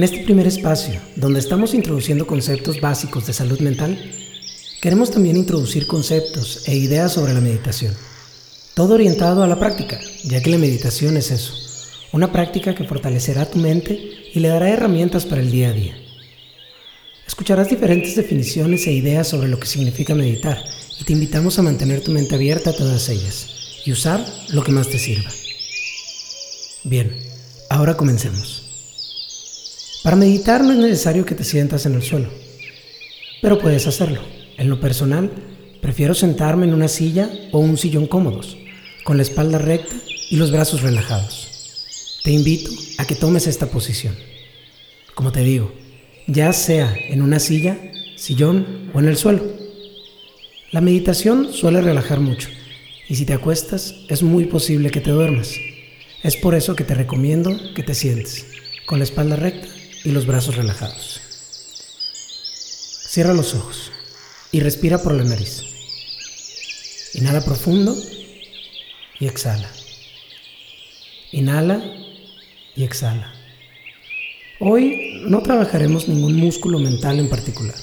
En este primer espacio, donde estamos introduciendo conceptos básicos de salud mental, queremos también introducir conceptos e ideas sobre la meditación. Todo orientado a la práctica, ya que la meditación es eso, una práctica que fortalecerá tu mente y le dará herramientas para el día a día. Escucharás diferentes definiciones e ideas sobre lo que significa meditar y te invitamos a mantener tu mente abierta a todas ellas y usar lo que más te sirva. Bien, ahora comencemos. Para meditar no es necesario que te sientas en el suelo, pero puedes hacerlo. En lo personal, prefiero sentarme en una silla o un sillón cómodos, con la espalda recta y los brazos relajados. Te invito a que tomes esta posición. Como te digo, ya sea en una silla, sillón o en el suelo. La meditación suele relajar mucho y si te acuestas es muy posible que te duermas. Es por eso que te recomiendo que te sientes con la espalda recta y los brazos relajados. Cierra los ojos y respira por la nariz. Inhala profundo y exhala. Inhala y exhala. Hoy no trabajaremos ningún músculo mental en particular.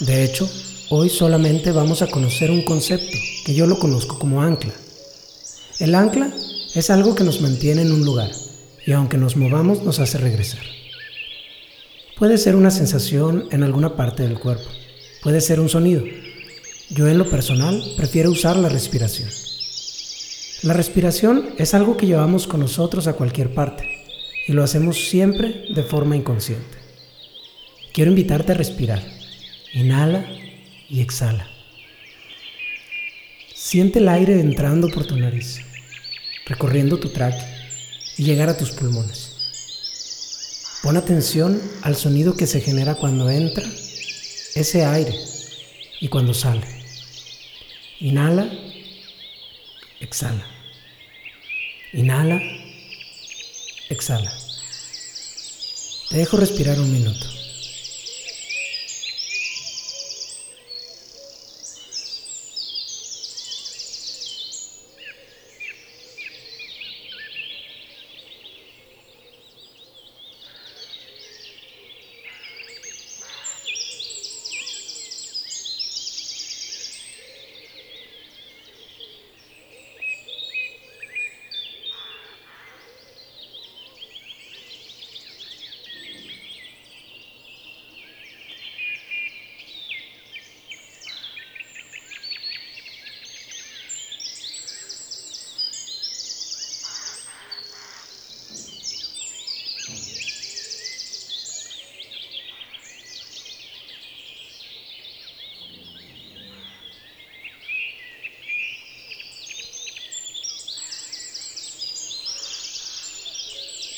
De hecho, hoy solamente vamos a conocer un concepto que yo lo conozco como ancla. El ancla es algo que nos mantiene en un lugar y aunque nos movamos nos hace regresar. Puede ser una sensación en alguna parte del cuerpo, puede ser un sonido. Yo en lo personal prefiero usar la respiración. La respiración es algo que llevamos con nosotros a cualquier parte y lo hacemos siempre de forma inconsciente. Quiero invitarte a respirar. Inhala y exhala. Siente el aire entrando por tu nariz, recorriendo tu tráquea y llegar a tus pulmones. Pon atención al sonido que se genera cuando entra ese aire y cuando sale. Inhala, exhala. Inhala, exhala. Te dejo respirar un minuto.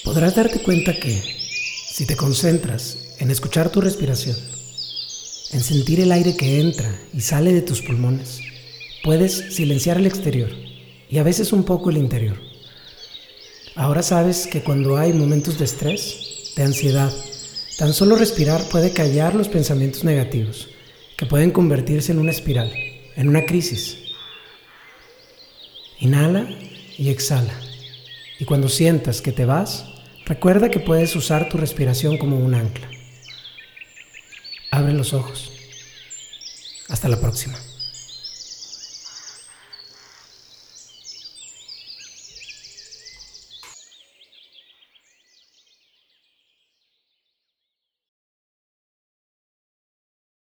Podrás darte cuenta que si te concentras en escuchar tu respiración, en sentir el aire que entra y sale de tus pulmones, puedes silenciar el exterior y a veces un poco el interior. Ahora sabes que cuando hay momentos de estrés, de ansiedad, tan solo respirar puede callar los pensamientos negativos, que pueden convertirse en una espiral, en una crisis. Inhala y exhala. Y cuando sientas que te vas, Recuerda que puedes usar tu respiración como un ancla. Abre los ojos. Hasta la próxima.